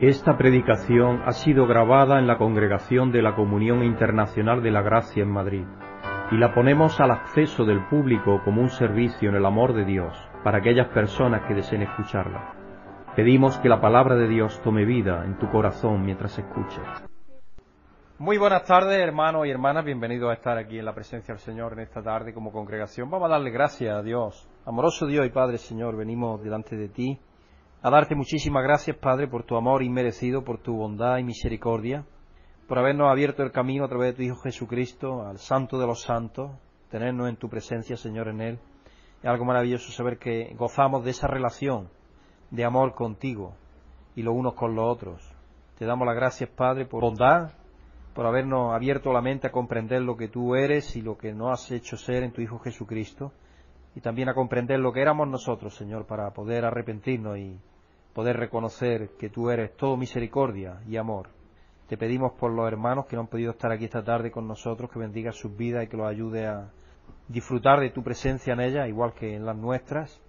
Esta predicación ha sido grabada en la Congregación de la Comunión Internacional de la Gracia en Madrid y la ponemos al acceso del público como un servicio en el amor de Dios para aquellas personas que deseen escucharla. Pedimos que la palabra de Dios tome vida en tu corazón mientras escuches. Muy buenas tardes, hermanos y hermanas. Bienvenidos a estar aquí en la presencia del Señor en esta tarde como congregación. Vamos a darle gracias a Dios. Amoroso Dios y Padre Señor, venimos delante de ti a darte muchísimas gracias, Padre, por tu amor inmerecido, por tu bondad y misericordia, por habernos abierto el camino a través de tu Hijo Jesucristo al Santo de los Santos, tenernos en tu presencia, Señor, en Él. Es algo maravilloso saber que gozamos de esa relación de amor contigo y los unos con los otros. Te damos las gracias, Padre, por bondad, por habernos abierto la mente a comprender lo que tú eres y lo que nos has hecho ser en tu Hijo Jesucristo, y también a comprender lo que éramos nosotros, Señor, para poder arrepentirnos y poder reconocer que tú eres todo misericordia y amor. Te pedimos por los hermanos que no han podido estar aquí esta tarde con nosotros, que bendiga sus vidas y que los ayude a disfrutar de tu presencia en ellas, igual que en las nuestras.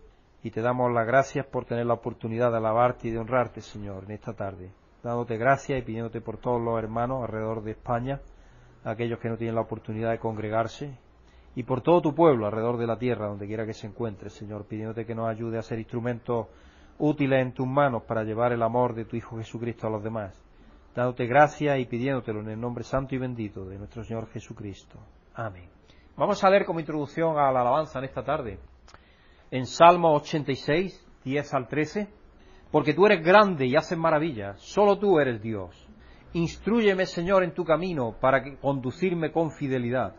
Y te damos las gracias por tener la oportunidad de alabarte y de honrarte, Señor, en esta tarde. Dándote gracias y pidiéndote por todos los hermanos alrededor de España, aquellos que no tienen la oportunidad de congregarse, y por todo tu pueblo alrededor de la tierra, donde quiera que se encuentre, Señor, pidiéndote que nos ayude a ser instrumentos útiles en tus manos para llevar el amor de tu Hijo Jesucristo a los demás, dándote gracias y pidiéndotelo en el nombre santo y bendito de nuestro Señor Jesucristo. Amén. Vamos a leer como introducción a la alabanza en esta tarde, en Salmo 86, 10 al 13, porque tú eres grande y haces maravillas, solo tú eres Dios. Instrúyeme, Señor, en tu camino para conducirme con fidelidad.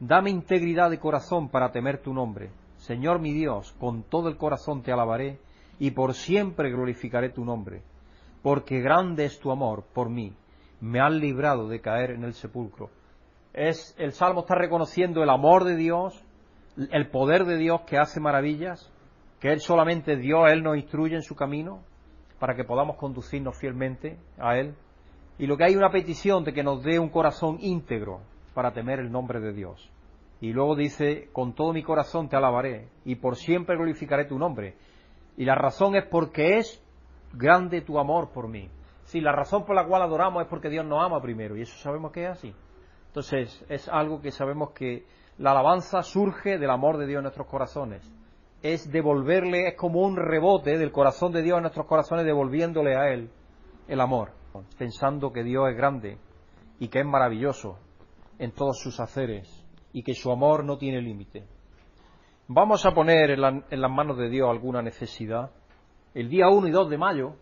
Dame integridad de corazón para temer tu nombre. Señor mi Dios, con todo el corazón te alabaré y por siempre glorificaré tu nombre, porque grande es tu amor por mí, me han librado de caer en el sepulcro. Es, el Salmo está reconociendo el amor de Dios, el poder de Dios que hace maravillas, que Él solamente Dios, Él nos instruye en su camino, para que podamos conducirnos fielmente a Él. Y lo que hay una petición de que nos dé un corazón íntegro para temer el nombre de Dios. Y luego dice, con todo mi corazón te alabaré y por siempre glorificaré tu nombre. Y la razón es porque es grande tu amor por mí. Si la razón por la cual adoramos es porque Dios nos ama primero, y eso sabemos que es así. Entonces, es algo que sabemos que la alabanza surge del amor de Dios en nuestros corazones. Es devolverle, es como un rebote del corazón de Dios en nuestros corazones, devolviéndole a Él el amor, pensando que Dios es grande y que es maravilloso en todos sus haceres y que su amor no tiene límite. Vamos a poner en, las manos de Dios alguna necesidad. El día 1 y 2 de mayo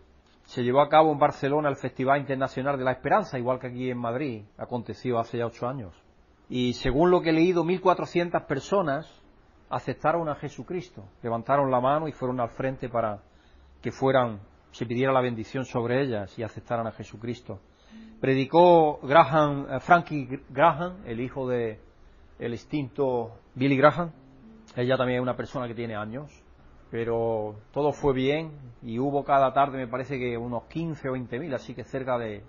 se llevó a cabo en Barcelona el Festival Internacional de la Esperanza, igual que aquí en Madrid, aconteció hace ya ocho años. Y según lo que he leído, 1.400 personas aceptaron a Jesucristo, levantaron la mano y fueron al frente para que fueran, se pidiera la bendición sobre ellas y aceptaran a Jesucristo. Predicó eh, Frankie Graham, el hijo de el extinto Billy Graham, ella también es una persona que tiene años, pero todo fue bien y hubo cada tarde, me parece que unos 15 o 20 mil, así que cerca de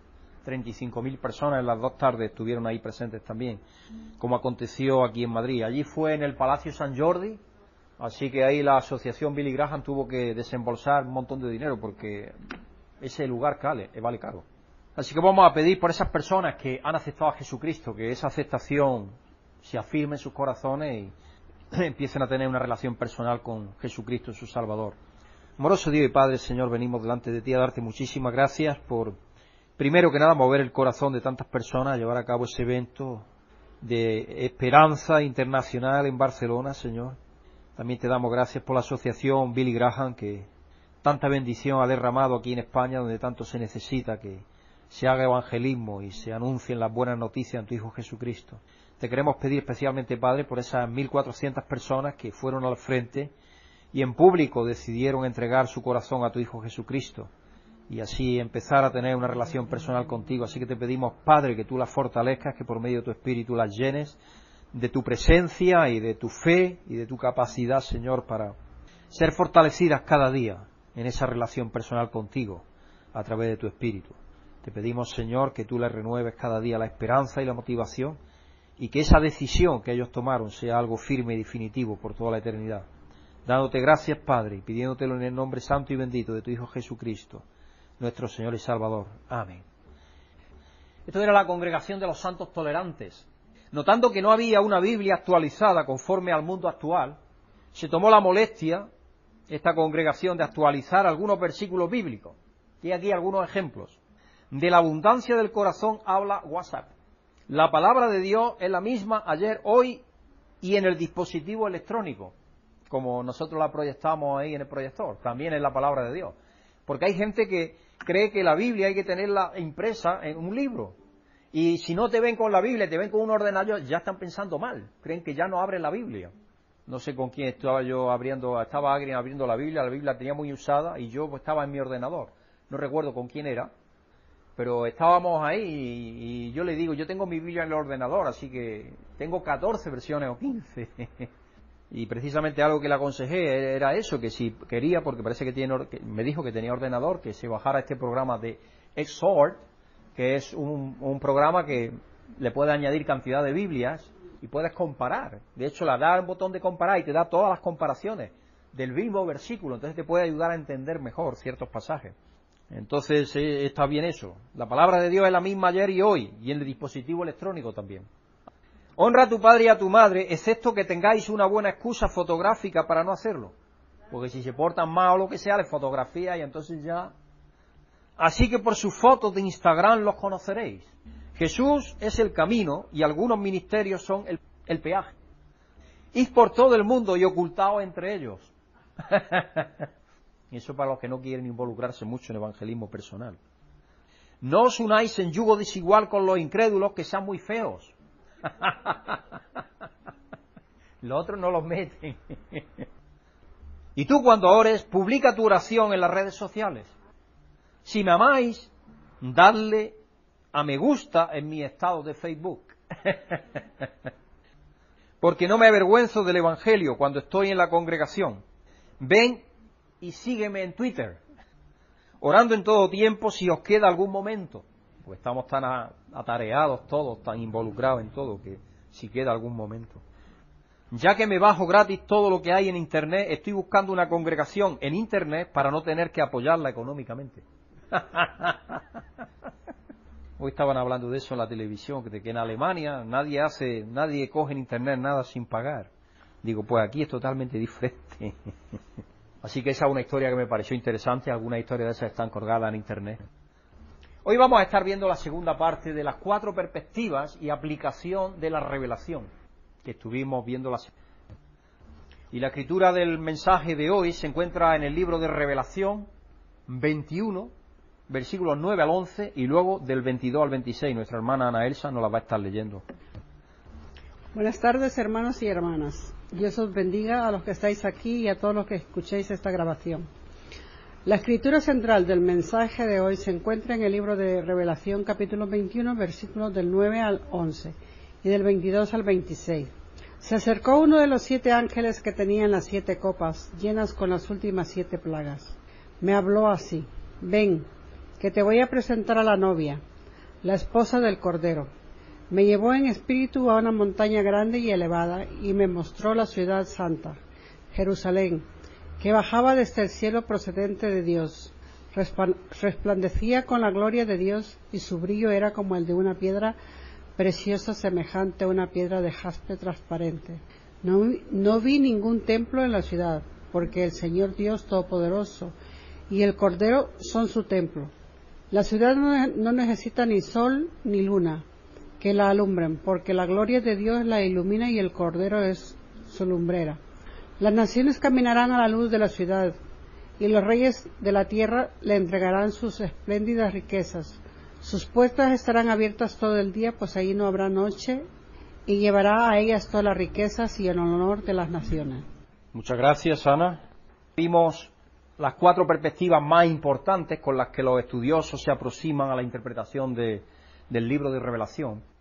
35 mil personas en las dos tardes estuvieron ahí presentes también, como aconteció aquí en Madrid. Allí fue en el Palacio San Jordi, así que ahí la asociación Billy Graham tuvo que desembolsar un montón de dinero porque ese lugar cale, vale caro. Así que vamos a pedir por esas personas que han aceptado a Jesucristo, que esa aceptación se afirme en sus corazones y empiecen a tener una relación personal con Jesucristo, su Salvador. Amoroso Dios y Padre, Señor, venimos delante de ti a darte muchísimas gracias por, primero que nada, mover el corazón de tantas personas, a llevar a cabo ese evento de esperanza internacional en Barcelona, Señor. También te damos gracias por la asociación Billy Graham, que tanta bendición ha derramado aquí en España, donde tanto se necesita que se haga evangelismo y se anuncien las buenas noticias en tu Hijo Jesucristo. Te queremos pedir especialmente, Padre, por esas 1.400 personas que fueron al frente y en público decidieron entregar su corazón a tu Hijo Jesucristo y así empezar a tener una relación personal contigo. Así que te pedimos, Padre, que tú las fortalezcas, que por medio de tu Espíritu las llenes de tu presencia y de tu fe y de tu capacidad, Señor, para ser fortalecidas cada día en esa relación personal contigo a través de tu Espíritu. Te pedimos, Señor, que tú les renueves cada día la esperanza y la motivación y que esa decisión que ellos tomaron sea algo firme y definitivo por toda la eternidad. Dándote gracias, Padre, y pidiéndotelo en el nombre santo y bendito de tu Hijo Jesucristo. nuestro Señor y Salvador. Amén. Esto era la congregación de los santos tolerantes. Notando que no había una Biblia actualizada conforme al mundo actual, se tomó la molestia, esta congregación, de actualizar algunos versículos bíblicos. Y aquí algunos ejemplos. De la abundancia del corazón habla WhatsApp. La palabra de Dios es la misma ayer, hoy y en el dispositivo electrónico, como nosotros la proyectamos ahí en el proyector. También es la palabra de Dios. Porque hay gente que cree que la Biblia hay que tenerla impresa en un libro. Y si no te ven con la Biblia, te ven con un ordenador, ya están pensando mal. Creen que ya no abren la Biblia. No sé con quién estaba yo abriendo, estaba alguien abriendo la Biblia, la Biblia tenía muy usada y yo estaba en mi ordenador. No recuerdo con quién era, pero estábamos ahí y, yo le digo, yo tengo mi Biblia en el ordenador, así que tengo 14 versiones o 15. y precisamente algo que le aconsejé era eso, que si quería, porque parece que tiene, me dijo que tenía ordenador, que se bajara este programa de Exhort, que es un, un programa que le puede añadir cantidad de Biblias y puedes comparar. De hecho, le da el botón de comparar y te da todas las comparaciones del mismo versículo, entonces te puede ayudar a entender mejor ciertos pasajes. Entonces eh, está bien eso. La palabra de Dios es la misma ayer y hoy, y en el dispositivo electrónico también. Honra a tu padre y a tu madre, excepto que tengáis una buena excusa fotográfica para no hacerlo. Porque si se portan mal o lo que sea, les fotografía y entonces ya. Así que por sus fotos de Instagram los conoceréis. Jesús es el camino y algunos ministerios son el, peaje. Id por todo el mundo y ocultaos entre ellos. y eso para los que no quieren involucrarse mucho en evangelismo personal. No os unáis en yugo desigual con los incrédulos que sean muy feos. los otros no los meten. y tú cuando ores, publica tu oración en las redes sociales. Si me amáis, dadle a me gusta en mi estado de Facebook. Porque no me avergüenzo del Evangelio cuando estoy en la congregación. Ven y sígueme en Twitter, orando en todo tiempo si os queda algún momento. Pues estamos tan atareados todos, tan involucrados en todo, que si queda algún momento. Ya que me bajo gratis todo lo que hay en Internet, estoy buscando una congregación en Internet para no tener que apoyarla económicamente. Hoy estaban hablando de eso en la televisión, de que en Alemania nadie hace, nadie coge en internet nada sin pagar. Digo, pues aquí es totalmente diferente. Así que esa es una historia que me pareció interesante, algunas historias de esas están colgadas en internet. Hoy vamos a estar viendo la segunda parte de las cuatro perspectivas y aplicación de la revelación, que estuvimos viendo la Y la escritura del mensaje de hoy se encuentra en el libro de Revelación 21, versículos 9 al 11 y luego del 22 al 26. Nuestra hermana Ana Elsa nos la va a estar leyendo. Buenas tardes, hermanos y hermanas. Dios os bendiga a los que estáis aquí y a todos los que escuchéis esta grabación. La escritura central del mensaje de hoy se encuentra en el libro de Revelación capítulo 21 versículos del 9 al 11 y del 22 al 26. Se acercó uno de los siete ángeles que tenían las siete copas llenas con las últimas siete plagas. Me habló así, ven, que te voy a presentar a la novia, la esposa del Cordero. Me llevó en espíritu a una montaña grande y elevada y me mostró la ciudad santa, Jerusalén, que bajaba desde el cielo procedente de Dios. Resplandecía con la gloria de Dios y su brillo era como el de una piedra preciosa semejante a una piedra de jaspe transparente. No, vi ningún templo en la ciudad, porque el Señor Dios Todopoderoso y el Cordero son su templo. La ciudad no necesita ni sol ni luna que la alumbren, porque la gloria de Dios la ilumina y el Cordero es su lumbrera. Las naciones caminarán a la luz de la ciudad, y los reyes de la tierra le entregarán sus espléndidas riquezas. Sus puertas estarán abiertas todo el día, pues ahí no habrá noche, y llevará a ellas todas las riquezas y el honor de las naciones. Muchas gracias, Ana. Vimos las cuatro perspectivas más importantes con las que los estudiosos se aproximan a la interpretación del libro de revelación.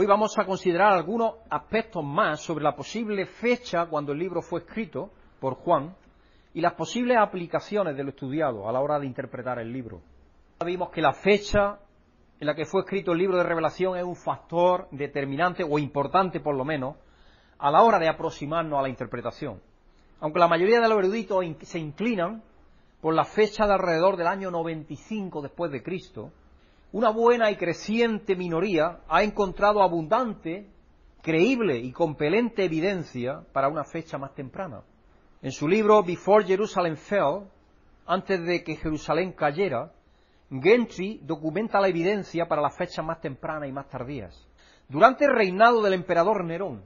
Hoy vamos a considerar algunos aspectos más sobre la posible fecha cuando el libro fue escrito por Juan y las posibles aplicaciones de lo estudiado a la hora de interpretar el libro. Vimos que la fecha en la que fue escrito el libro de revelación es un factor determinante o importante por lo menos a la hora de aproximarnos a la interpretación. Aunque la mayoría de los eruditos se inclinan por la fecha de alrededor del año 95 después de Cristo, una buena y creciente minoría ha encontrado abundante, creíble y compelente evidencia para una fecha más temprana. En su libro Before Jerusalem Fell, antes de que Jerusalén cayera, Gentry documenta la evidencia para las fechas más tempranas y más tardías. Durante el reinado del emperador Nerón,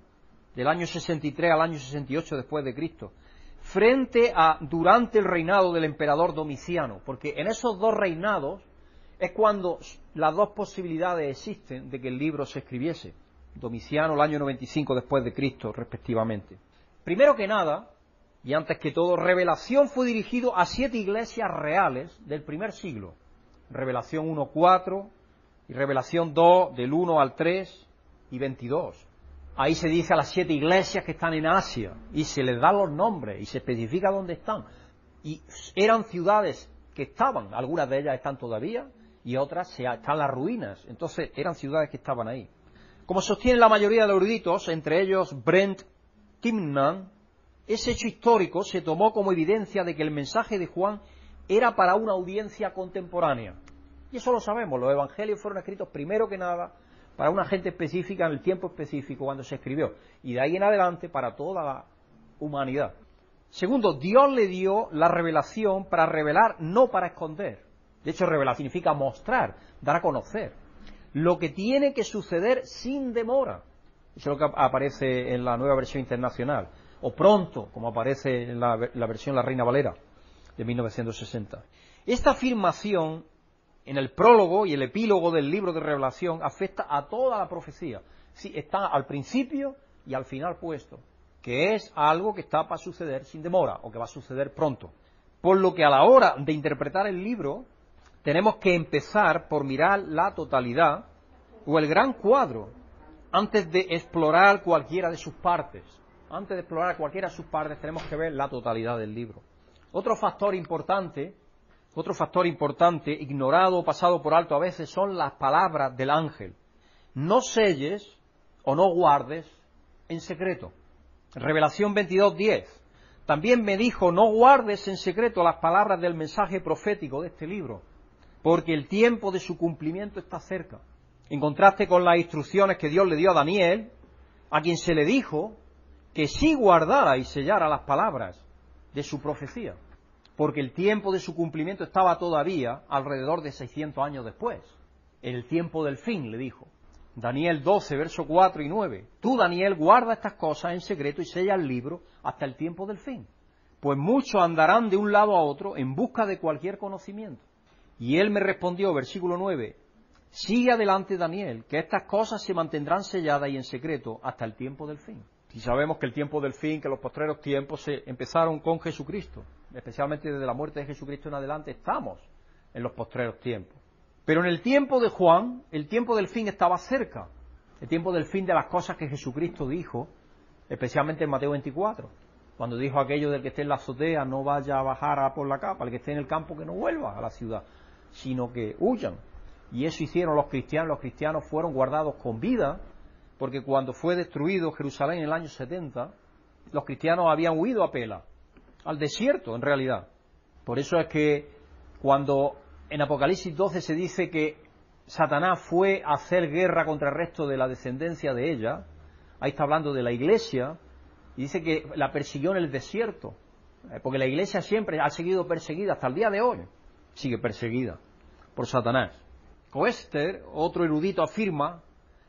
del año 63 al año 68 después de Cristo, frente a durante el reinado del emperador Domiciano, porque en esos dos reinados es cuando las dos posibilidades existen de que el libro se escribiese. Domiciano el año 95 después de Cristo, respectivamente. Primero que nada, y antes que todo, revelación fue dirigido a siete iglesias reales del primer siglo. Revelación 1.4 y Revelación 2 del 1 al 3 y 22. Ahí se dice a las siete iglesias que están en Asia y se les da los nombres y se especifica dónde están. Y eran ciudades que estaban, algunas de ellas están todavía y otras están las ruinas. Entonces eran ciudades que estaban ahí. Como sostienen la mayoría de los eruditos, entre ellos Brent Timnan, ese hecho histórico se tomó como evidencia de que el mensaje de Juan era para una audiencia contemporánea. Y eso lo sabemos, los evangelios fueron escritos primero que nada para una gente específica en el tiempo específico cuando se escribió, y de ahí en adelante para toda la humanidad. Segundo, Dios le dio la revelación para revelar, no para esconder. De hecho, revelar significa mostrar, dar a conocer. Lo que tiene que suceder sin demora. Eso es lo que aparece en la nueva versión internacional. O pronto, como aparece en la, versión La Reina Valera de 1960. Esta afirmación en el prólogo y el epílogo del libro de revelación afecta a toda la profecía. Sí, está al principio y al final puesto, que es algo que está para suceder sin demora o que va a suceder pronto. Por lo que a la hora de interpretar el libro, tenemos que empezar por mirar la totalidad o el gran cuadro antes de explorar cualquiera de sus partes. Antes de explorar cualquiera de sus partes tenemos que ver la totalidad del libro. Otro factor importante, otro factor importante, ignorado o pasado por alto a veces, son las palabras del ángel. No selles o no guardes en secreto. Revelación 22.10. También me dijo, no guardes en secreto las palabras del mensaje profético de este libro, porque el tiempo de su cumplimiento está cerca. En contraste con las instrucciones que Dios le dio a Daniel, a quien se le dijo que sí guardara y sellara las palabras de su profecía, porque el tiempo de su cumplimiento estaba todavía alrededor de 600 años después. El tiempo del fin, le dijo. Daniel 12, verso 4 y 9. Tú, Daniel, guarda estas cosas en secreto y sella el libro hasta el tiempo del fin. Pues muchos andarán de un lado a otro en busca de cualquier conocimiento. Y él me respondió, versículo 9, sigue adelante Daniel, que estas cosas se mantendrán selladas y en secreto hasta el tiempo del fin. Y sabemos que el tiempo del fin, que los postreros tiempos se empezaron con Jesucristo, especialmente desde la muerte de Jesucristo en adelante, estamos en los postreros tiempos. Pero en el tiempo de Juan, el tiempo del fin estaba cerca, el tiempo del fin de las cosas que Jesucristo dijo, especialmente en Mateo 24, cuando dijo aquello del que esté en la azotea no vaya a bajar a por la capa, el que esté en el campo que no vuelva a la ciudad, sino que huyan. Y eso hicieron los cristianos, los cristianos fueron guardados con vida porque cuando fue destruido Jerusalén en el año 70, los cristianos habían huido a Pela, al desierto en realidad. Por eso es que cuando en Apocalipsis 12 se dice que Satanás fue a hacer guerra contra el resto de la descendencia de ella, ahí está hablando de la iglesia, y dice que la persiguió en el desierto, porque la iglesia siempre ha seguido perseguida hasta el día de hoy, sigue perseguida por Satanás. Coester, otro erudito, afirma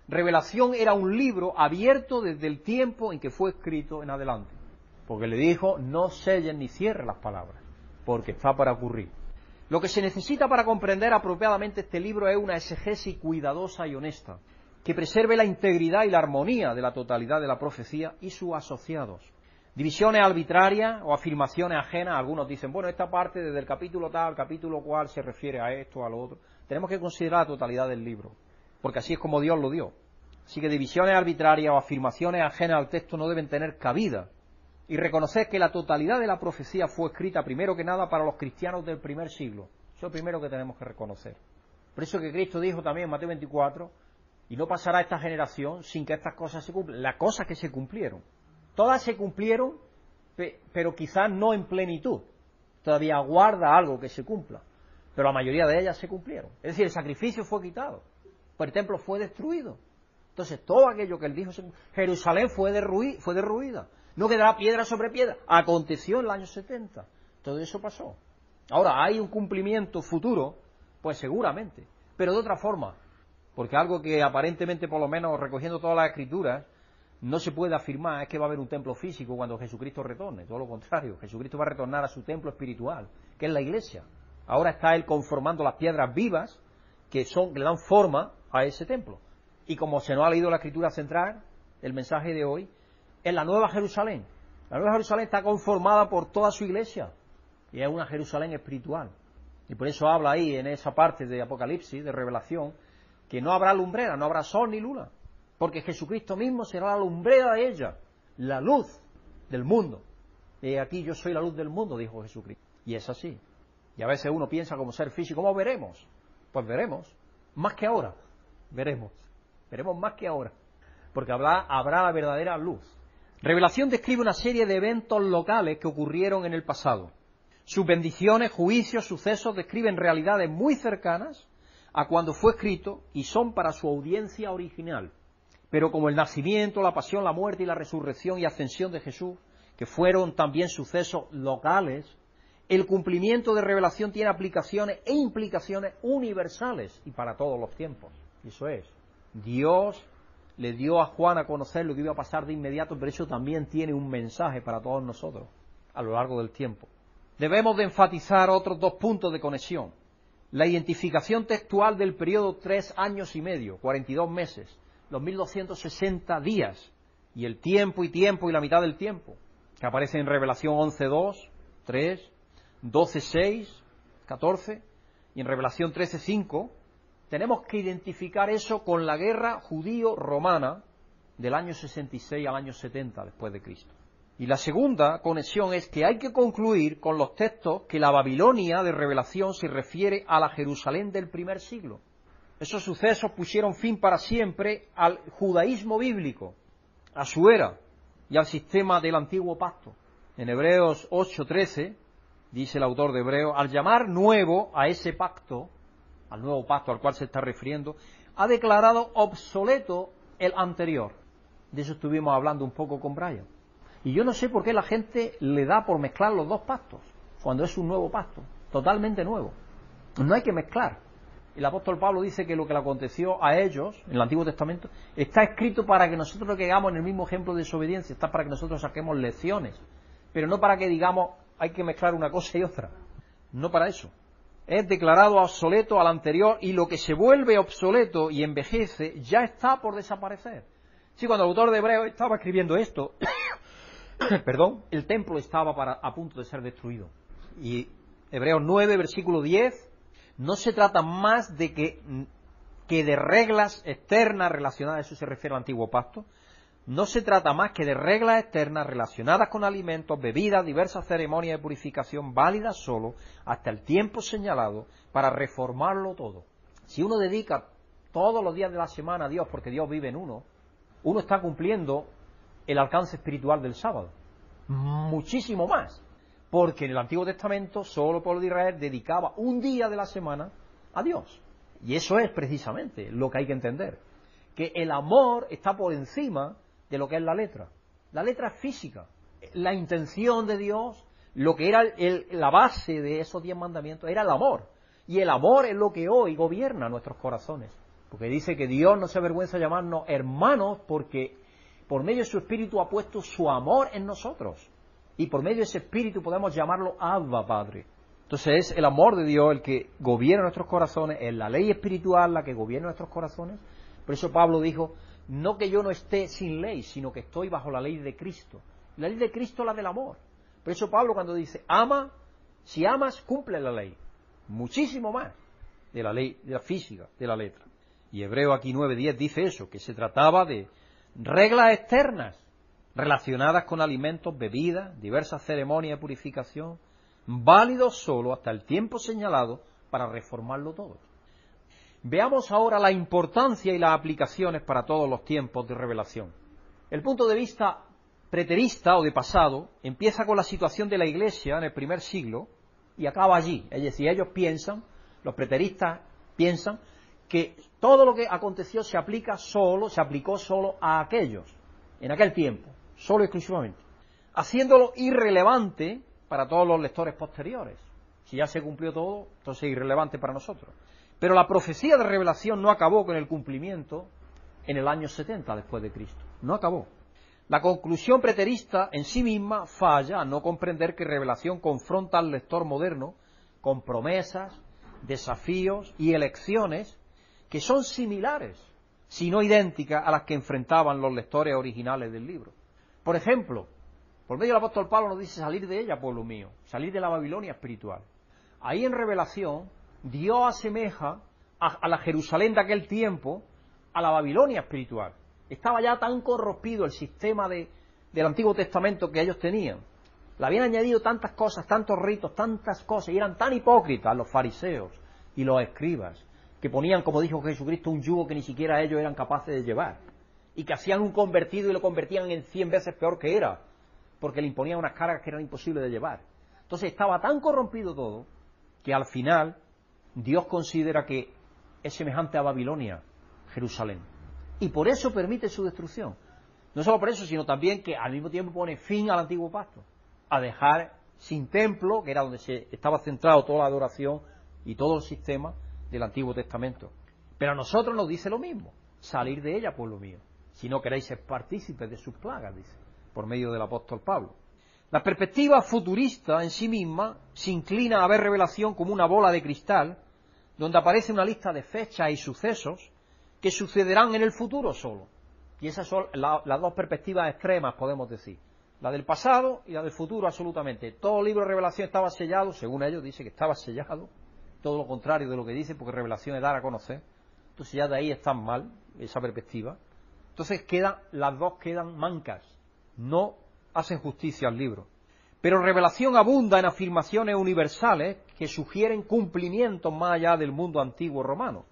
Revelación era un libro abierto desde el tiempo en que fue escrito en adelante. Porque le dijo, no sellen ni cierren las palabras, porque está para ocurrir. Lo que se necesita para comprender apropiadamente este libro es una exegesis cuidadosa y honesta, que preserve la integridad y la armonía de la totalidad de la profecía y sus asociados. Divisiones arbitrarias o afirmaciones ajenas, algunos dicen, bueno, esta parte desde el capítulo tal, capítulo cual se refiere a esto, a lo otro. Tenemos que considerar la totalidad del libro porque así es como Dios lo dio. Así que divisiones arbitrarias o afirmaciones ajenas al texto no deben tener cabida. Y reconocer que la totalidad de la profecía fue escrita primero que nada para los cristianos del primer siglo. Eso es lo primero que tenemos que reconocer. Por eso que Cristo dijo también en Mateo 24, y no pasará esta generación sin que estas cosas se cumplan. Las cosas que se cumplieron. Todas se cumplieron, pero quizás no en plenitud. todavía aguarda algo que se cumpla, pero la mayoría de ellas se cumplieron. Es decir, el sacrificio fue quitado, pues el templo fue destruido. Entonces, todo aquello que él dijo, Jerusalén fue, fue derruida, no quedará piedra sobre piedra. Aconteció en el año 70, todo eso pasó. Ahora, ¿hay un cumplimiento futuro? Pues seguramente, pero de otra forma, porque algo que aparentemente, por lo menos recogiendo todas las escrituras, no se puede afirmar es que va a haber un templo físico cuando Jesucristo retorne, todo lo contrario, Jesucristo va a retornar a su templo espiritual, que es la iglesia. Ahora está él conformando las piedras vivas que son le dan forma a ese templo. Y como se nos ha leído la escritura central, el mensaje de hoy, es la nueva Jerusalén. La nueva Jerusalén está conformada por toda su iglesia y es una Jerusalén espiritual. Y por eso habla ahí en esa parte de Apocalipsis, de revelación, que no habrá lumbrera, no habrá sol ni luna, porque Jesucristo mismo será la lumbrera de ella, la luz del mundo. Aquí yo soy la luz del mundo, dijo Jesucristo. Y es así. Y a veces uno piensa como ser físico, ¿cómo veremos? Pues veremos, más que ahora, veremos, veremos más que ahora, porque habrá, habrá la verdadera luz. Revelación describe una serie de eventos locales que ocurrieron en el pasado. Sus bendiciones, juicios, sucesos describen realidades muy cercanas a cuando fue escrito y son para su audiencia original. Pero como el nacimiento, la pasión, la muerte y la resurrección y ascensión de Jesús, que fueron también sucesos locales, el cumplimiento de revelación tiene aplicaciones e implicaciones universales y para todos los tiempos. Eso es. Dios le dio a Juan a conocer lo que iba a pasar de inmediato, pero eso también tiene un mensaje para todos nosotros a lo largo del tiempo. Debemos de enfatizar otros dos puntos de conexión la identificación textual del periodo tres años y medio, 42 meses, los 1260 días, y el tiempo y tiempo y la mitad del tiempo, que aparece en Revelación 11.2, 3, 12.6, 14, y en Revelación 13.5, tenemos que identificar eso con la guerra judío-romana del año 66 al año 70 después de Cristo. Y la segunda conexión es que hay que concluir con los textos que la Babilonia de revelación se refiere a la Jerusalén del primer siglo. Esos sucesos pusieron fin para siempre al judaísmo bíblico, a su era y al sistema del antiguo pacto. En Hebreos 8:13 dice el autor de Hebreos, al llamar nuevo a ese pacto, al nuevo pacto al cual se está refiriendo, ha declarado obsoleto el anterior. De eso estuvimos hablando un poco con Brian. Y yo no sé por qué la gente le da por mezclar los dos pactos, cuando es un nuevo pacto, totalmente nuevo. No hay que mezclar. El apóstol Pablo dice que lo que le aconteció a ellos en el Antiguo Testamento está escrito para que nosotros hagamos en el mismo ejemplo de desobediencia, está para que nosotros saquemos lecciones, pero no para que digamos hay que mezclar una cosa y otra. No para eso. Es declarado obsoleto al anterior y lo que se vuelve obsoleto y envejece ya está por desaparecer. Sí, cuando el autor de Hebreo estaba escribiendo esto, perdón, el templo estaba para, a punto de ser destruido. Y Hebreos 9, versículo 10, no se trata más de que, de reglas externas relacionadas, eso se refiere al antiguo pacto, no se trata más que de reglas externas relacionadas con alimentos, bebidas, diversas ceremonias de purificación válidas solo hasta el tiempo señalado para reformarlo todo. Si uno dedica todos los días de la semana a Dios porque Dios vive en uno, uno está cumpliendo el alcance espiritual del sábado. Muchísimo más. Porque en el Antiguo Testamento solo el pueblo de Israel dedicaba un día de la semana a Dios. Y eso es precisamente lo que hay que entender. Que el amor está por encima de lo que es la letra. La letra es física. La intención de Dios, lo que era la base de esos diez mandamientos, era el amor. Y el amor es lo que hoy gobierna nuestros corazones. Porque dice que Dios no se avergüenza de llamarnos hermanos porque por medio de su Espíritu ha puesto su amor en nosotros. Y por medio de ese Espíritu podemos llamarlo Abba Padre. Entonces es el amor de Dios el que gobierna nuestros corazones, es la ley espiritual la que gobierna nuestros corazones. Por eso Pablo dijo, no que yo no esté sin ley, sino que estoy bajo la ley de Cristo. La ley de Cristo es la del amor. Por eso Pablo cuando dice, ama, si amas, cumple la ley. Muchísimo más de la ley, de la física, de la letra. Y Hebreo aquí 9.10 dice eso, que se trataba de reglas externas relacionadas con alimentos, bebidas, diversas ceremonias de purificación, válidos solo hasta el tiempo señalado para reformarlo todo. Veamos ahora la importancia y las aplicaciones para todos los tiempos de revelación. El punto de vista preterista o de pasado empieza con la situación de la Iglesia en el primer siglo, y acaba allí. Es decir, ellos piensan, los preteristas piensan, que todo lo que aconteció se aplica solo, se aplicó solo a aquellos, en aquel tiempo, solo exclusivamente, haciéndolo irrelevante para todos los lectores posteriores. Si ya se cumplió todo, entonces es irrelevante para nosotros. Pero la profecía de revelación no acabó con el cumplimiento en el año 70 después de Cristo. No acabó. La conclusión preterista en sí misma falla a no comprender que revelación confronta al lector moderno con promesas, desafíos y elecciones que son similares, si no idénticas, a las que enfrentaban los lectores originales del libro. Por ejemplo, por medio del apóstol Pablo nos dice salir de ella, pueblo mío, salir de la Babilonia espiritual. Ahí en revelación, Dios asemeja a, la Jerusalén de aquel tiempo a la Babilonia espiritual. Estaba ya tan corrompido el sistema del Antiguo Testamento que ellos tenían. Le habían añadido tantas cosas, tantos ritos, tantas cosas, y eran tan hipócritas los fariseos y los escribas, que ponían, como dijo Jesucristo, un yugo que ni siquiera ellos eran capaces de llevar, y que hacían un convertido y lo convertían en cien veces peor que era, porque le imponían unas cargas que eran imposibles de llevar. Entonces estaba tan corrompido todo, que al final Dios considera que es semejante a Babilonia, Jerusalén. Y por eso permite su destrucción. No solo por eso, sino también que al mismo tiempo pone fin al antiguo pacto, a dejar sin templo, que era donde se estaba centrado toda la adoración y todo el sistema del Antiguo Testamento. Pero a nosotros nos dice lo mismo, salir de ella, pueblo mío, si no queréis ser partícipes de sus plagas, dice, por medio del apóstol Pablo. La perspectiva futurista en sí misma se inclina a ver revelación como una bola de cristal, donde aparece una lista de fechas y sucesos que sucederán en el futuro solo. Y esas son las dos perspectivas extremas, podemos decir. La del pasado y la del futuro, absolutamente. Todo el libro de revelación estaba sellado, según ellos, dice que estaba sellado. Todo lo contrario de lo que dice, porque revelación es dar a conocer. Entonces ya de ahí están mal, esa perspectiva. Entonces quedan, las dos quedan mancas. No hacen justicia al libro. Pero revelación abunda en afirmaciones universales que sugieren cumplimientos más allá del mundo antiguo romano.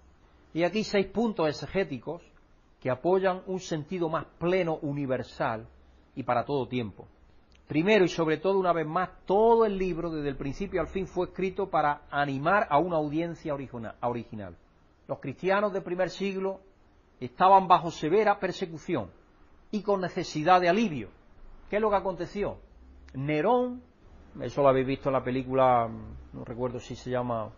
Y aquí seis puntos exegéticos que apoyan un sentido más pleno, universal y para todo tiempo. Primero y sobre todo, una vez más, todo el libro, desde el principio al fin, fue escrito para animar a una audiencia original. Los cristianos del primer siglo estaban bajo severa persecución y con necesidad de alivio. ¿Qué es lo que aconteció? Nerón, eso lo habéis visto en la película, no recuerdo si se llama,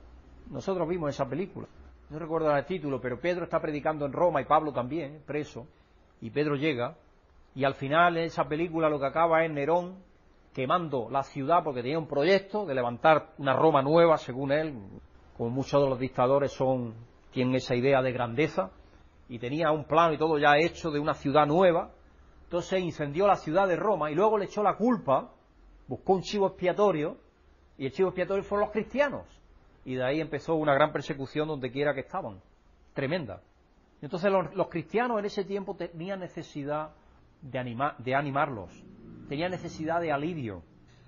nosotros vimos esa película, no recuerdo el título, pero Pedro está predicando en Roma y Pablo también, preso, y Pedro llega, y al final en esa película lo que acaba es Nerón quemando la ciudad porque tenía un proyecto de levantar una Roma nueva, según él, como muchos de los dictadores son, tienen esa idea de grandeza, y tenía un plano y todo ya hecho de una ciudad nueva, entonces incendió la ciudad de Roma y luego le echó la culpa, buscó un chivo expiatorio, y el chivo expiatorio fueron los cristianos. Y de ahí empezó una gran persecución donde quiera que estaban, tremenda. Entonces los, cristianos en ese tiempo tenían necesidad de, de animarlos, tenían necesidad de alivio.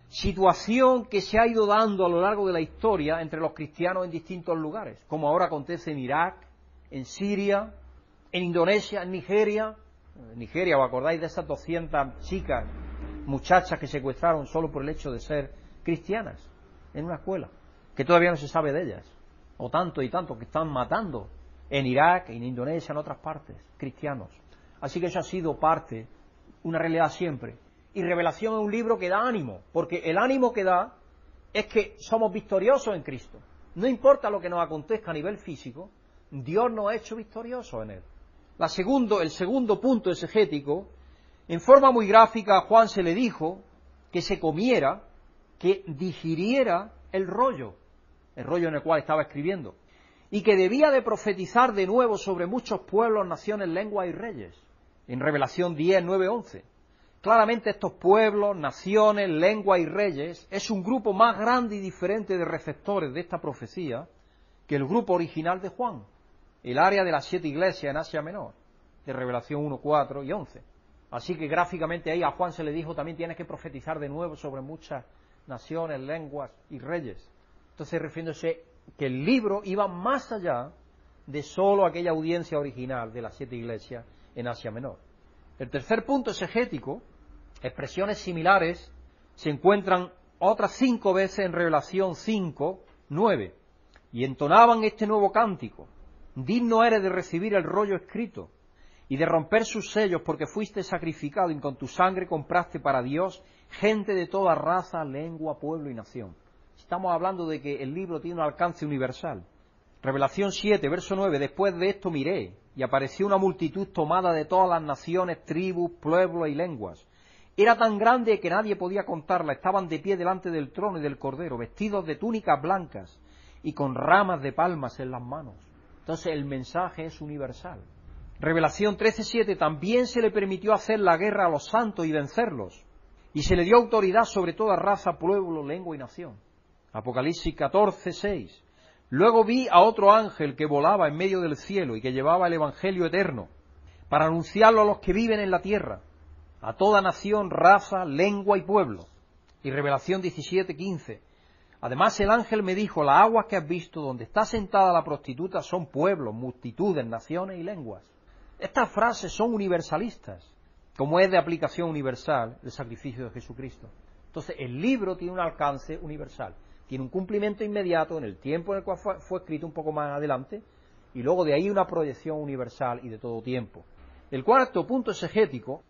Situación que se ha ido dando a lo largo de la historia entre los cristianos en distintos lugares, como ahora acontece en Irak, en Siria, en Indonesia, en Nigeria, Nigeria, ¿os acordáis de esas 200 chicas, muchachas que secuestraron solo por el hecho de ser cristianas en una escuela? Que todavía no se sabe de ellas. O tanto y tanto que están matando en Irak, en Indonesia, en otras partes, cristianos. Así que eso ha sido parte, una realidad siempre. Y Revelación es un libro que da ánimo, porque el ánimo que da es que somos victoriosos en Cristo. No importa lo que nos acontezca a nivel físico, Dios nos ha hecho victoriosos en Él segundo, el segundo punto exegético, en forma muy gráfica a Juan se le dijo que se comiera, que digiriera el rollo, el rollo en el cual estaba escribiendo, y que debía de profetizar de nuevo sobre muchos pueblos, naciones, lenguas y reyes, en Revelación 10, 9, 11. Claramente estos pueblos, naciones, lenguas y reyes es un grupo más grande y diferente de receptores de esta profecía que el grupo original de Juan el área de las siete iglesias en Asia Menor, de Revelación 1, 4 y 11. Así que gráficamente ahí a Juan se le dijo también tienes que profetizar de nuevo sobre muchas naciones, lenguas y reyes. Entonces refiriéndose que el libro iba más allá de solo aquella audiencia original de las siete iglesias en Asia Menor. El tercer punto exegético, expresiones similares se encuentran otras cinco veces en Revelación 5, 9, y entonaban este nuevo cántico. Digno eres de recibir el rollo escrito y de romper sus sellos porque fuiste sacrificado y con tu sangre compraste para Dios gente de toda raza, lengua, pueblo y nación. Estamos hablando de que el libro tiene un alcance universal. Revelación 7, verso 9, después de esto miré y apareció una multitud tomada de todas las naciones, tribus, pueblos y lenguas. Era tan grande que nadie podía contarla. Estaban de pie delante del trono y del cordero, vestidos de túnicas blancas y con ramas de palmas en las manos. Entonces el mensaje es universal. Revelación 13:7 también se le permitió hacer la guerra a los santos y vencerlos, y se le dio autoridad sobre toda raza, pueblo, lengua y nación. Apocalipsis 14:6 Luego vi a otro ángel que volaba en medio del cielo y que llevaba el evangelio eterno para anunciarlo a los que viven en la tierra, a toda nación, raza, lengua y pueblo. Y Revelación 17:15 Además el ángel me dijo, las aguas que has visto donde está sentada la prostituta son pueblos, multitudes, naciones y lenguas. Estas frases son universalistas, como es de aplicación universal el sacrificio de Jesucristo. Entonces el libro tiene un alcance universal, tiene un cumplimiento inmediato en el tiempo en el cual fue, fue escrito un poco más adelante, y luego de ahí una proyección universal y de todo tiempo. El cuarto punto exegético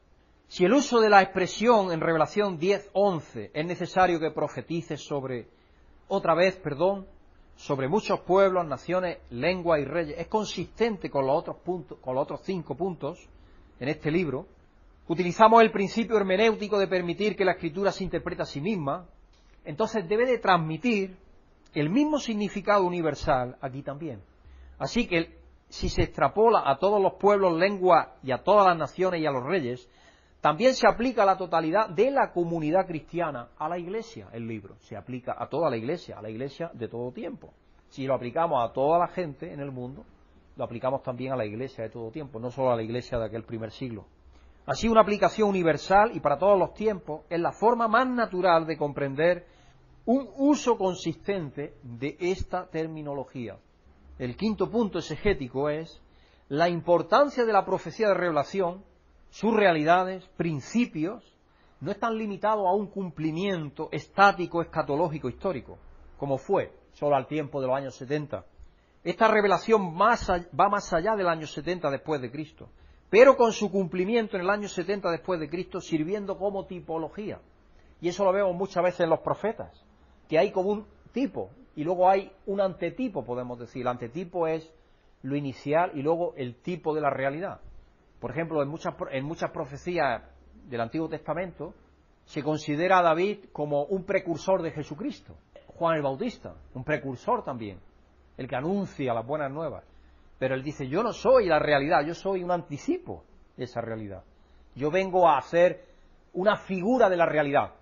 si el uso de la expresión en Revelación 10.11 es necesario que profetice sobre otra vez, perdón, sobre muchos pueblos, naciones, lenguas y reyes, es consistente con los otros puntos, con los otros cinco puntos en este libro. Utilizamos el principio hermenéutico de permitir que la escritura se interprete a sí misma, entonces debe de transmitir el mismo significado universal aquí también. Así que si se extrapola a todos los pueblos, lenguas y a todas las naciones y a los reyes, también se aplica a la totalidad de la comunidad cristiana, a la iglesia, el libro. Se aplica a toda la iglesia, a la iglesia de todo tiempo. Si lo aplicamos a toda la gente en el mundo, lo aplicamos también a la iglesia de todo tiempo, no solo a la iglesia de aquel primer siglo. Así, una aplicación universal y para todos los tiempos es la forma más natural de comprender un uso consistente de esta terminología. El quinto punto exegético es la importancia de la profecía de revelación sus realidades, principios, no están limitados a un cumplimiento estático, escatológico, histórico, como fue solo al tiempo de los años 70. Esta revelación va más allá del año 70 después de Cristo, pero con su cumplimiento en el año 70 después de Cristo sirviendo como tipología. Y eso lo vemos muchas veces en los profetas, que hay como un tipo y luego hay un antetipo, podemos decir. El antetipo es lo inicial y luego el tipo de la realidad. Por ejemplo, en muchas, en muchas profecías del Antiguo Testamento se considera a David como un precursor de Jesucristo. Juan el Bautista, un precursor también, el que anuncia las buenas nuevas. Pero él dice, yo no soy la realidad, yo soy un anticipo de esa realidad. Yo vengo a ser una figura de la realidad,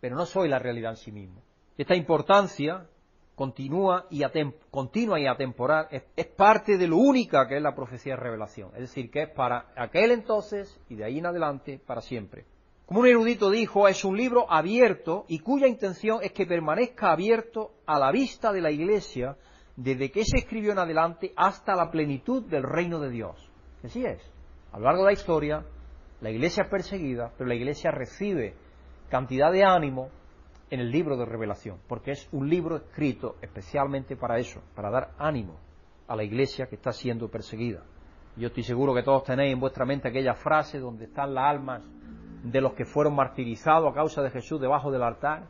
pero no soy la realidad en sí mismo. Esta importancia continúa y, continua y atemporal, es, parte de lo única que es la profecía de revelación. Es decir, que es para aquel entonces y de ahí en adelante para siempre. Como un erudito dijo, es un libro abierto y cuya intención es que permanezca abierto a la vista de la Iglesia desde que se escribió en adelante hasta la plenitud del reino de Dios. Así es. A lo largo de la historia, la Iglesia es perseguida, pero la Iglesia recibe cantidad de ánimo, en el libro de revelación, porque es un libro escrito especialmente para eso, para dar ánimo a la iglesia que está siendo perseguida. Yo estoy seguro que todos tenéis en vuestra mente aquella frase donde están las almas de los que fueron martirizados a causa de Jesús debajo del altar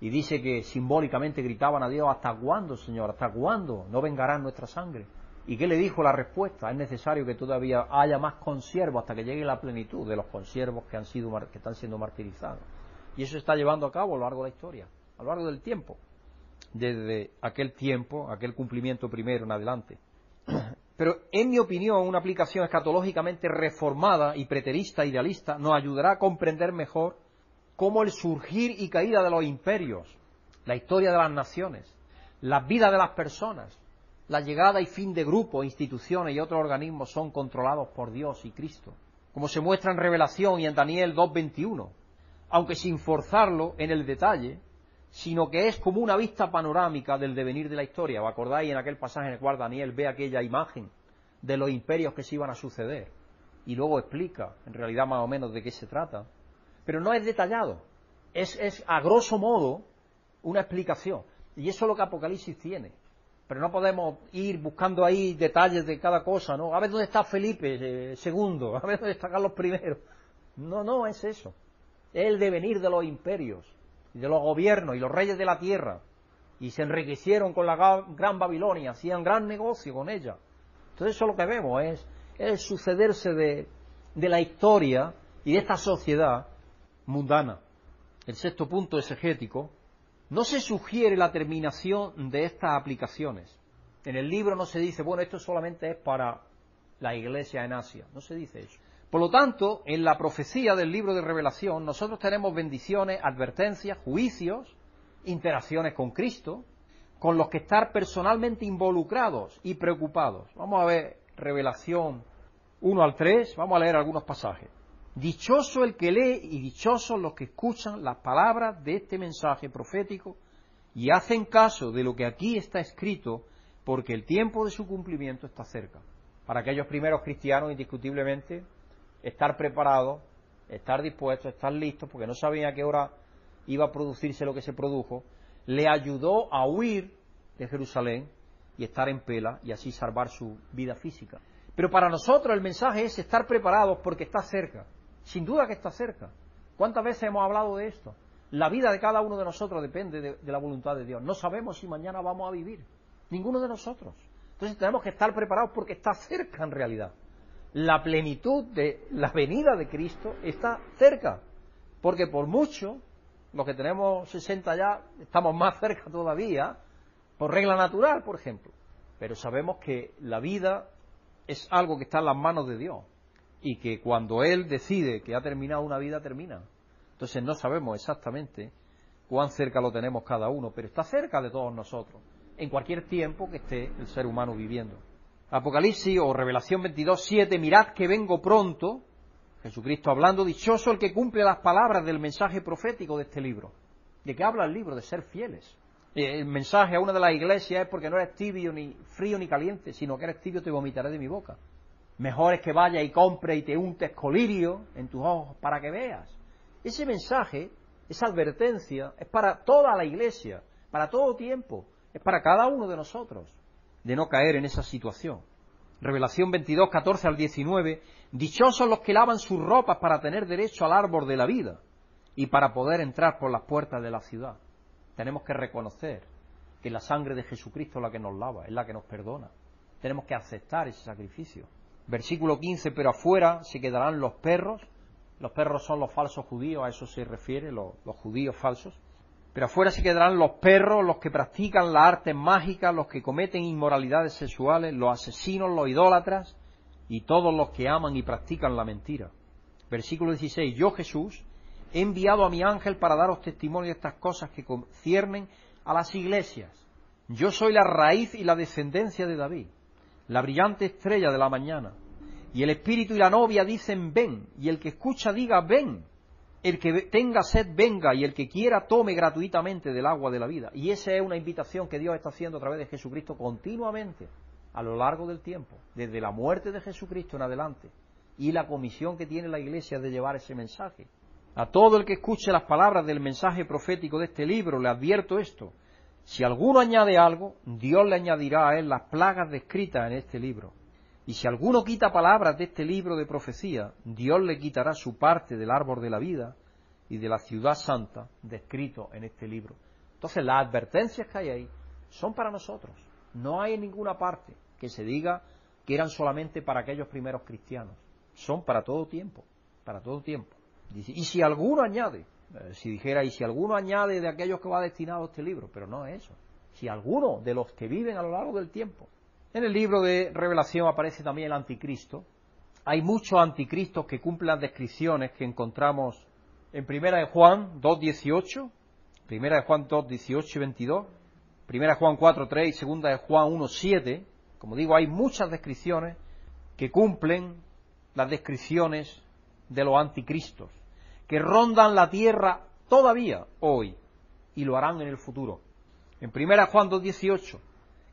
y dice que simbólicamente gritaban a Dios, ¿hasta cuándo, Señor? ¿Hasta cuándo no vengará nuestra sangre? ¿Y qué le dijo la respuesta? Es necesario que todavía haya más consiervos hasta que llegue la plenitud de los consiervos que, han sido, que están siendo martirizados. Y eso se está llevando a cabo a lo largo de la historia, a lo largo del tiempo, desde aquel tiempo, aquel cumplimiento primero en adelante. Pero en mi opinión, una aplicación escatológicamente reformada y preterista, idealista, nos ayudará a comprender mejor cómo el surgir y caída de los imperios, la historia de las naciones, las vidas de las personas, la llegada y fin de grupos, instituciones y otros organismos son controlados por Dios y Cristo, como se muestra en Revelación y en Daniel 2.21 aunque sin forzarlo en el detalle, sino que es como una vista panorámica del devenir de la historia. ¿Os acordáis en aquel pasaje en el cual Daniel ve aquella imagen de los imperios que se iban a suceder? Y luego explica, en realidad más o menos, de qué se trata. Pero no es detallado. Es, es a grosso modo una explicación. Y eso es lo que Apocalipsis tiene. Pero no podemos ir buscando ahí detalles de cada cosa, ¿no? A ver dónde está Felipe II, eh, a ver dónde está Carlos I. No, no es eso. El devenir de los imperios, y de los gobiernos y los reyes de la tierra. Y se enriquecieron con la gran Babilonia, hacían gran negocio con ella. Entonces eso es lo que vemos, es el sucederse de, de la historia y de esta sociedad mundana. El sexto punto exegético no se sugiere la terminación de estas aplicaciones. En el libro no se dice, bueno, esto solamente es para la iglesia en Asia. No se dice eso. Por lo tanto, en la profecía del libro de revelación, nosotros tenemos bendiciones, advertencias, juicios, interacciones con Cristo, con los que estar personalmente involucrados y preocupados. Vamos a ver revelación 1 al 3, vamos a leer algunos pasajes. Dichoso el que lee y dichosos los que escuchan las palabras de este mensaje profético y hacen caso de lo que aquí está escrito, porque el tiempo de su cumplimiento está cerca. Para aquellos primeros cristianos, indiscutiblemente, estar preparados, estar dispuestos, estar listos, porque no sabían a qué hora iba a producirse lo que se produjo, le ayudó a huir de Jerusalén y estar en Pela y así salvar su vida física. Pero para nosotros el mensaje es estar preparados porque está cerca. Sin duda que está cerca. ¿Cuántas veces hemos hablado de esto? La vida de cada uno de nosotros depende de, la voluntad de Dios. No sabemos si mañana vamos a vivir. Ninguno de nosotros. Entonces tenemos que estar preparados porque está cerca en realidad. La plenitud de la venida de Cristo está cerca. Porque por mucho, los que tenemos 60 ya, estamos más cerca todavía, por regla natural, por ejemplo. Pero sabemos que la vida es algo que está en las manos de Dios y que cuando Él decide que ha terminado una vida, termina. Entonces no sabemos exactamente cuán cerca lo tenemos cada uno, pero está cerca de todos nosotros, en cualquier tiempo que esté el ser humano viviendo. Apocalipsis o Revelación 22, 7, mirad que vengo pronto, Jesucristo hablando, dichoso el que cumple las palabras del mensaje profético de este libro. ¿De qué habla el libro? De ser fieles. El mensaje a una de las iglesias es porque no eres tibio, ni frío, ni caliente, sino que eres tibio, te vomitaré de mi boca. Mejor es que vaya y compre y te untes colirio en tus ojos para que veas. Ese mensaje, esa advertencia, es para toda la iglesia, para todo tiempo, es para cada uno de nosotros, de no caer en esa situación. Revelación 22, 14 al 19, dichosos los que lavan sus ropas para tener derecho al árbol de la vida y para poder entrar por las puertas de la ciudad. Tenemos que reconocer que la sangre de Jesucristo es la que nos lava, es la que nos perdona. Tenemos que aceptar ese sacrificio. Versículo 15, pero afuera se quedarán los perros. Los perros son los falsos judíos, a eso se refiere, los, judíos falsos. Pero afuera se quedarán los perros, los que practican las artes mágicas, los que cometen inmoralidades sexuales, los asesinos, los idólatras y todos los que aman y practican la mentira. Versículo 16, yo Jesús he enviado a mi ángel para daros testimonio de estas cosas que conciernen a las iglesias. Yo soy la raíz y la descendencia de David la brillante estrella de la mañana. Y el espíritu y la novia dicen ven, y el que escucha diga ven. El que tenga sed venga, y el que quiera tome gratuitamente del agua de la vida. Y esa es una invitación que Dios está haciendo a través de Jesucristo continuamente, a lo largo del tiempo, desde la muerte de Jesucristo en adelante, y la comisión que tiene la Iglesia de llevar ese mensaje. A todo el que escuche las palabras del mensaje profético de este libro le advierto esto, si alguno añade algo, Dios le añadirá a él las plagas descritas en este libro. Y si alguno quita palabras de este libro de profecía, Dios le quitará su parte del árbol de la vida y de la ciudad santa descrito en este libro. Entonces las advertencias que hay ahí son para nosotros. No hay en ninguna parte que se diga que eran solamente para aquellos primeros cristianos. Son para todo tiempo, para todo tiempo. Y si alguno añade, eh, si dijera, y si alguno añade de aquellos que va destinado a este libro, pero no es eso. Si alguno de los que viven a lo largo del tiempo. En el libro de Revelación aparece también el anticristo. Hay muchos anticristos que cumplen las descripciones que encontramos en Primera de Juan 2.18, Primera de Juan 2.18 y 22, Primera de Juan 4.3 y Segunda de Juan 1.7. Como digo, hay muchas descripciones que cumplen las descripciones de los anticristos que rondan la tierra todavía hoy y lo harán en el futuro. En 1 Juan 2.18,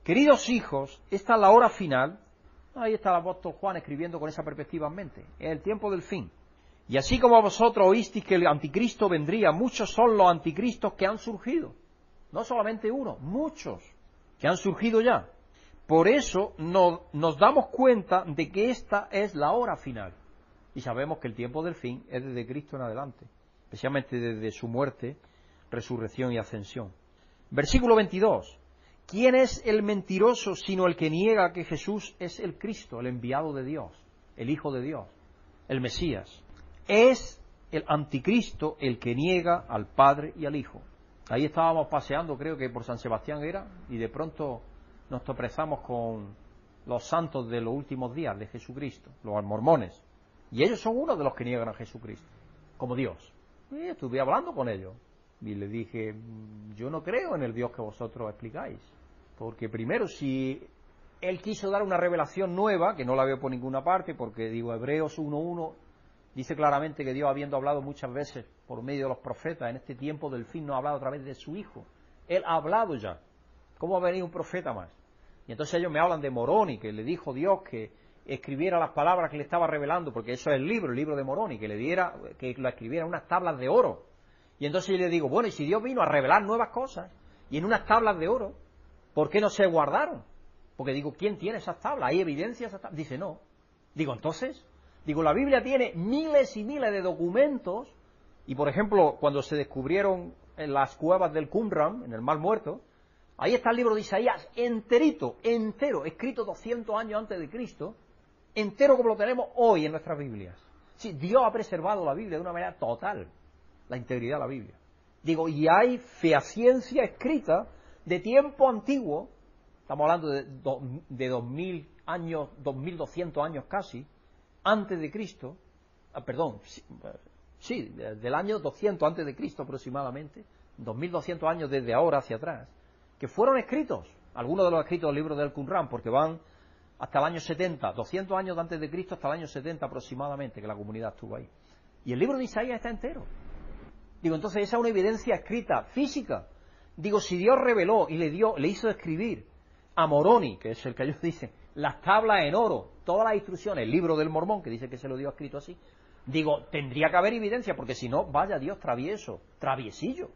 queridos hijos, esta es la hora final. Ahí está el apóstol Juan escribiendo con esa perspectiva en mente. Es el tiempo del fin. Y así como vosotros oísteis que el anticristo vendría, muchos son los anticristos que han surgido. No solamente uno, muchos que han surgido ya. Por eso nos damos cuenta de que esta es la hora final. Y sabemos que el tiempo del fin es desde Cristo en adelante, especialmente desde su muerte, resurrección y ascensión. Versículo 22. ¿Quién es el mentiroso sino el que niega que Jesús es el Cristo, el enviado de Dios, el Hijo de Dios, el Mesías? Es el anticristo el que niega al Padre y al Hijo. Ahí estábamos paseando, creo que por San Sebastián era, y de pronto nos tropezamos con los santos de los últimos días de Jesucristo, los mormones. Y ellos son uno de los que niegan a Jesucristo, como Dios. Estuve hablando con ellos. Y le dije, yo no creo en el Dios que vosotros explicáis. Porque primero, si Él quiso dar una revelación nueva, que no la veo por ninguna parte, porque digo, Hebreos 1.1 dice claramente que Dios, habiendo hablado muchas veces por medio de los profetas, en este tiempo del fin no ha hablado a través de su Hijo. Él ha hablado ya. ¿Cómo va a venir un profeta más? Y entonces ellos me hablan de Moroni, que le dijo Dios que escribiera las palabras que le estaba revelando, porque eso es el libro, el libro de Moroni, que le diera, que lo escribiera en unas tablas de oro. Y entonces yo le digo, bueno, y si Dios vino a revelar nuevas cosas, y en unas tablas de oro, ¿por qué no se guardaron? Porque digo, ¿quién tiene esas tablas? ¿Hay evidencia esas? Dice, no. Digo, entonces, digo, la Biblia tiene miles y miles de documentos, y por ejemplo, cuando se descubrieron en las cuevas del Qumran, en el Mar Muerto, ahí está el libro de Isaías, enterito, entero, escrito 200 años antes de Cristo, entero como lo tenemos hoy en nuestras Biblias. Sí, Dios ha preservado la Biblia de una manera total, la integridad de la Biblia. Digo, y hay fehaciencia escrita de tiempo antiguo, estamos hablando de, de 2000 años, 2200 años casi, antes de Cristo, ah, perdón, sí, del año 200 antes de Cristo aproximadamente, 2200 años desde ahora hacia atrás, que fueron escritos, algunos de los escritos del libro del Qumran, porque van hasta el año 70, 200 años antes de Cristo hasta el año 70 aproximadamente, que la comunidad estuvo ahí. Y el libro de Isaías está entero. Digo, entonces esa es una evidencia escrita, física. Digo, si Dios reveló y le dio, le hizo escribir a Moroni, que es el que ellos dicen, las tablas en oro, todas las instrucciones, el libro del mormón, que dice que se lo dio escrito así, digo, tendría que haber evidencia, porque si no, vaya Dios travieso, traviesillo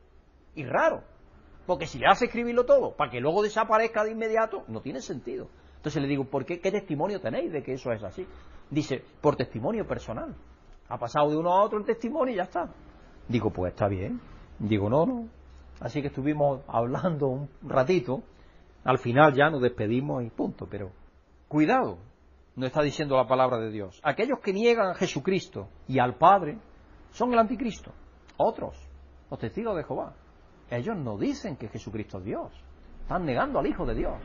y raro. Porque si le hace escribirlo todo, para que luego desaparezca de inmediato, no tiene sentido. Entonces le digo, ¿por qué, qué testimonio tenéis de que eso es así? Dice, por testimonio personal. Ha pasado de uno a otro el testimonio y ya está. Digo, pues está bien. Digo, no, no. Así que estuvimos hablando un ratito. Al final ya nos despedimos y punto. Pero cuidado, no está diciendo la palabra de Dios. Aquellos que niegan a Jesucristo y al Padre son el anticristo. Otros, los testigos de Jehová. Ellos no dicen que Jesucristo es Dios. Están negando al Hijo de Dios.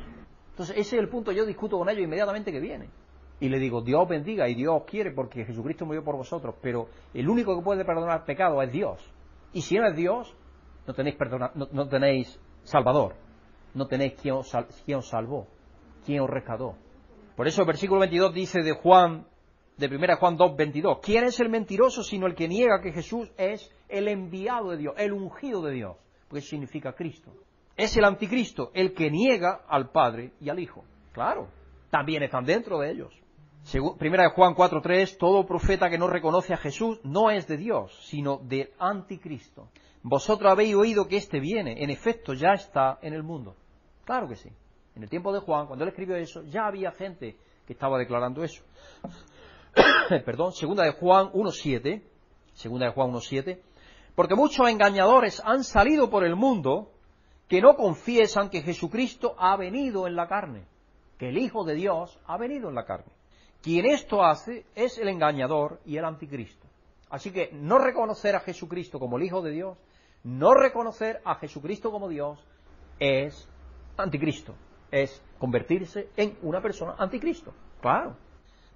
Entonces, ese es el punto, yo discuto con ellos inmediatamente que viene. Y le digo, Dios bendiga y Dios quiere porque Jesucristo murió por vosotros, pero el único que puede perdonar pecado es Dios. Y si no es Dios, no tenéis, no, tenéis Salvador, no tenéis quien os, salvó, quien os rescató. Por eso el versículo 22 dice de Juan, de 1 Juan 2, 22, ¿quién es el mentiroso sino el que niega que Jesús es el enviado de Dios, el ungido de Dios? Porque significa Cristo es el anticristo, el que niega al Padre y al Hijo. Claro, también están dentro de ellos. primera de Juan 4.3, todo profeta que no reconoce a Jesús no es de Dios, sino del anticristo. Vosotros habéis oído que éste viene, en efecto ya está en el mundo. Claro que sí. En el tiempo de Juan, cuando él escribió eso, ya había gente que estaba declarando eso. Perdón, segunda de Juan 1.7, segunda de Juan 1.7, porque muchos engañadores han salido por el mundo que no confiesan que Jesucristo ha venido en la carne, que el Hijo de Dios ha venido en la carne. Quien esto hace es el engañador y el anticristo. Así que no reconocer a Jesucristo como el Hijo de Dios, no reconocer a Jesucristo como Dios, es anticristo, es convertirse en una persona anticristo. Claro.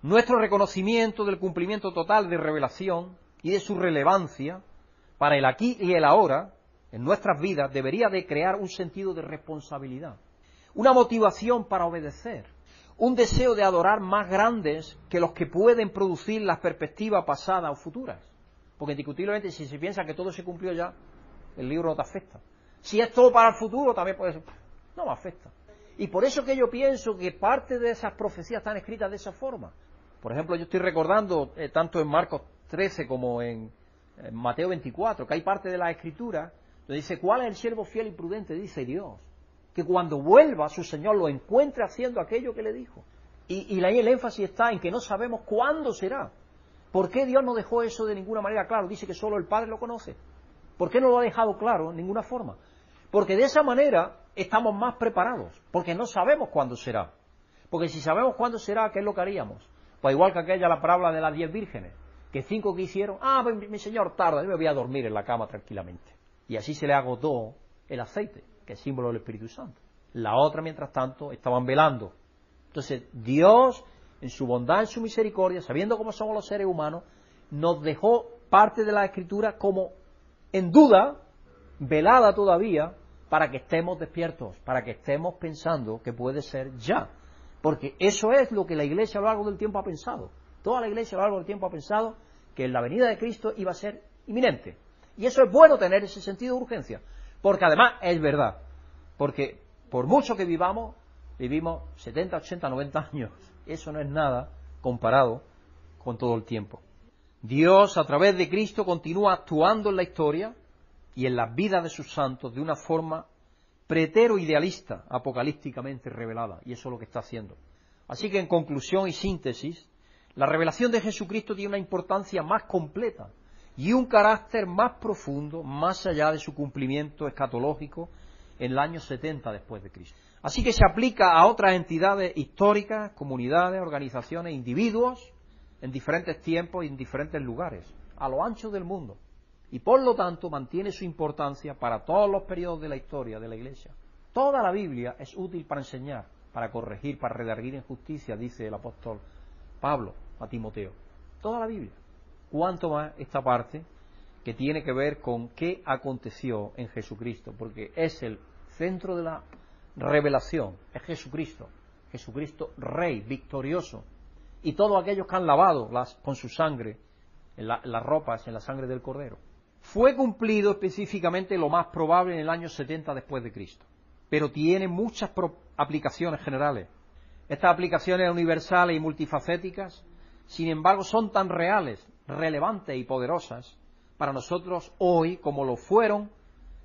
Nuestro reconocimiento del cumplimiento total de revelación y de su relevancia para el aquí y el ahora en nuestras vidas debería de crear un sentido de responsabilidad, una motivación para obedecer, un deseo de adorar más grandes que los que pueden producir las perspectivas pasadas o futuras. Porque indiscutiblemente si se piensa que todo se cumplió ya, el libro no te afecta. Si es todo para el futuro, también puede ser, no me afecta. Y por eso que yo pienso que parte de esas profecías están escritas de esa forma. Por ejemplo, yo estoy recordando, eh, tanto en Marcos 13 como en, Mateo 24, que hay parte de la escritura Le dice, ¿cuál es el siervo fiel y prudente? Dice Dios. Que cuando vuelva su Señor lo encuentre haciendo aquello que le dijo. Y, y ahí el énfasis está en que no sabemos cuándo será. ¿Por qué Dios no dejó eso de ninguna manera claro? Dice que solo el Padre lo conoce. ¿Por qué no lo ha dejado claro en ninguna forma? Porque de esa manera estamos más preparados, porque no sabemos cuándo será. Porque si sabemos cuándo será, ¿qué es lo que haríamos? Pues igual que aquella la parábola de las diez vírgenes, que cinco que hicieron, ah, pues, mi, señor tarda, yo me voy a dormir en la cama tranquilamente. Y así se le agotó el aceite, que es símbolo del Espíritu Santo. La otra, mientras tanto, estaban velando. Entonces, Dios, en su bondad, en su misericordia, sabiendo cómo somos los seres humanos, nos dejó parte de la Escritura como en duda, velada todavía, para que estemos despiertos, para que estemos pensando que puede ser ya. Porque eso es lo que la Iglesia a lo largo del tiempo ha pensado. Toda la Iglesia a lo largo del tiempo ha pensado que la venida de Cristo iba a ser inminente. Y eso es bueno tener ese sentido de urgencia. Porque además es verdad. Porque por mucho que vivamos, vivimos 70, 80, 90 años. Eso no es nada comparado con todo el tiempo. Dios, a través de Cristo, continúa actuando en la historia y en las vidas de sus santos de una forma pretero idealista, apocalípticamente revelada, y eso es lo que está haciendo. Así que, en conclusión y síntesis, la revelación de Jesucristo tiene una importancia más completa y un carácter más profundo, más allá de su cumplimiento escatológico en el año 70 después de Cristo. Así que se aplica a otras entidades históricas, comunidades, organizaciones, individuos, en diferentes tiempos y en diferentes lugares, a lo ancho del mundo y por lo tanto mantiene su importancia para todos los periodos de la historia de la Iglesia. Toda la Biblia es útil para enseñar, para corregir, para redarguir en justicia, dice el apóstol Pablo a Timoteo. Toda la Biblia. Cuanto más esta parte que tiene que ver con qué aconteció en Jesucristo, porque es el centro de la revelación, es Jesucristo, Jesucristo Rey, victorioso, y todos aquellos que han lavado con su sangre en las ropas, en la sangre del Cordero fue cumplido específicamente lo más probable en el año 70 después de Cristo, pero tiene muchas aplicaciones generales. Estas aplicaciones universales y multifacéticas, sin embargo, son tan reales, relevantes y poderosas para nosotros hoy como lo fueron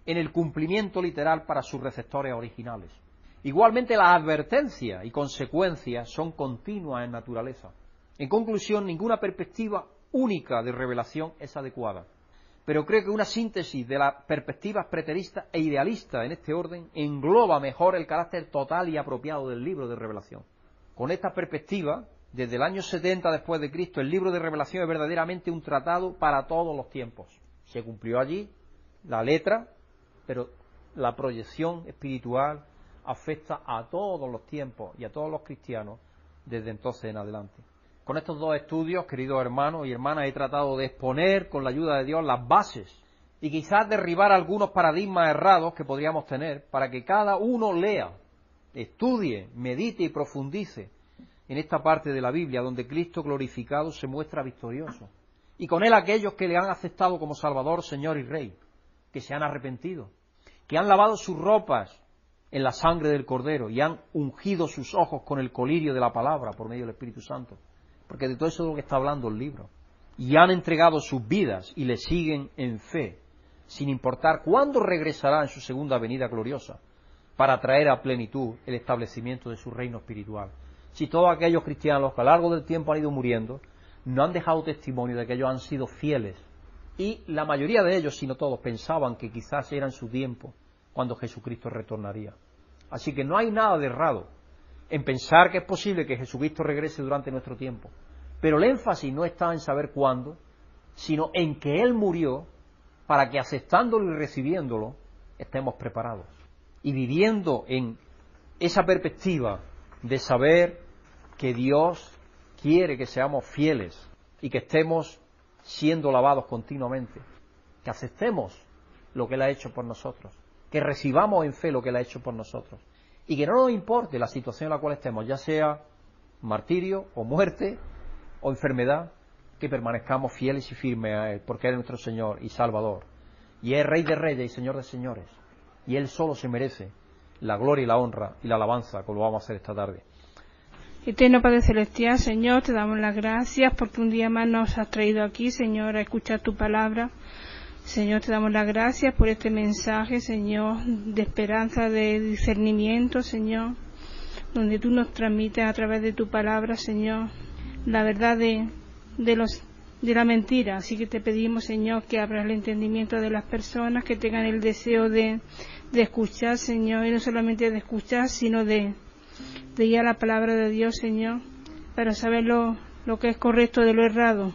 en el cumplimiento literal para sus receptores originales. Igualmente, las advertencias y consecuencias son continuas en naturaleza. En conclusión, ninguna perspectiva única de revelación es adecuada pero creo que una síntesis de las perspectivas preteristas e idealistas en este orden engloba mejor el carácter total y apropiado del libro de revelación. Con esta perspectiva, desde el año 70 después de Cristo, el libro de revelación es verdaderamente un tratado para todos los tiempos. Se cumplió allí la letra, pero la proyección espiritual afecta a todos los tiempos y a todos los cristianos desde entonces en adelante. Con estos dos estudios, queridos hermanos y hermanas, he tratado de exponer con la ayuda de Dios las bases y quizás derribar algunos paradigmas errados que podríamos tener para que cada uno lea, estudie, medite y profundice en esta parte de la Biblia donde Cristo glorificado se muestra victorioso. Y con él aquellos que le han aceptado como Salvador, Señor y Rey, que se han arrepentido, que han lavado sus ropas en la sangre del Cordero y han ungido sus ojos con el colirio de la palabra por medio del Espíritu Santo porque de todo eso es lo que está hablando el libro. Y han entregado sus vidas y le siguen en fe, sin importar cuándo regresará en su segunda venida gloriosa, para traer a plenitud el establecimiento de su reino espiritual. Si todos aquellos cristianos que a lo largo del tiempo han ido muriendo, no han dejado testimonio de que ellos han sido fieles, y la mayoría de ellos, si no todos, pensaban que quizás era en su tiempo cuando Jesucristo retornaría. Así que no hay nada de errado en pensar que es posible que Jesucristo regrese durante nuestro tiempo. Pero el énfasis no está en saber cuándo, sino en que Él murió para que aceptándolo y recibiéndolo estemos preparados. Y viviendo en esa perspectiva de saber que Dios quiere que seamos fieles y que estemos siendo lavados continuamente, que aceptemos lo que Él ha hecho por nosotros, que recibamos en fe lo que Él ha hecho por nosotros y que no nos importe la situación en la cual estemos, ya sea martirio o muerte o enfermedad, que permanezcamos fieles y firmes a Él, porque Él es nuestro Señor y Salvador. Y es Rey de Reyes y Señor de Señores. Y Él solo se merece la gloria y la honra y la alabanza, como lo vamos a hacer esta tarde. Eterno Padre Celestial, Señor, te damos las gracias porque un día más nos has traído aquí, Señor, a escuchar tu palabra. Señor, te damos las gracias por este mensaje, Señor, de esperanza, de discernimiento, Señor, donde tú nos transmites a través de tu palabra, Señor, la verdad de, de los de la mentira. Así que te pedimos, Señor, que abras el entendimiento de las personas, que tengan el deseo de, de escuchar, Señor, y no solamente de escuchar, sino de, de ir a la palabra de Dios, Señor, para saber lo, lo que es correcto de lo errado.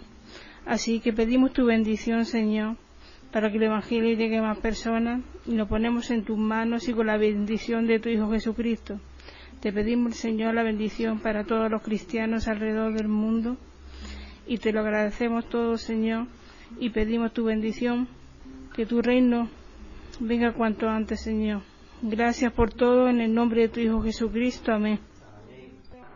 Así que pedimos tu bendición, Señor, para que el Evangelio llegue a más personas y lo ponemos en tus manos y con la bendición de tu Hijo Jesucristo. Te pedimos, Señor, la bendición para todos los cristianos alrededor del mundo y te lo agradecemos todo, Señor, y pedimos tu bendición, que tu reino venga cuanto antes, Señor. Gracias por todo en el nombre de tu Hijo Jesucristo. Amén.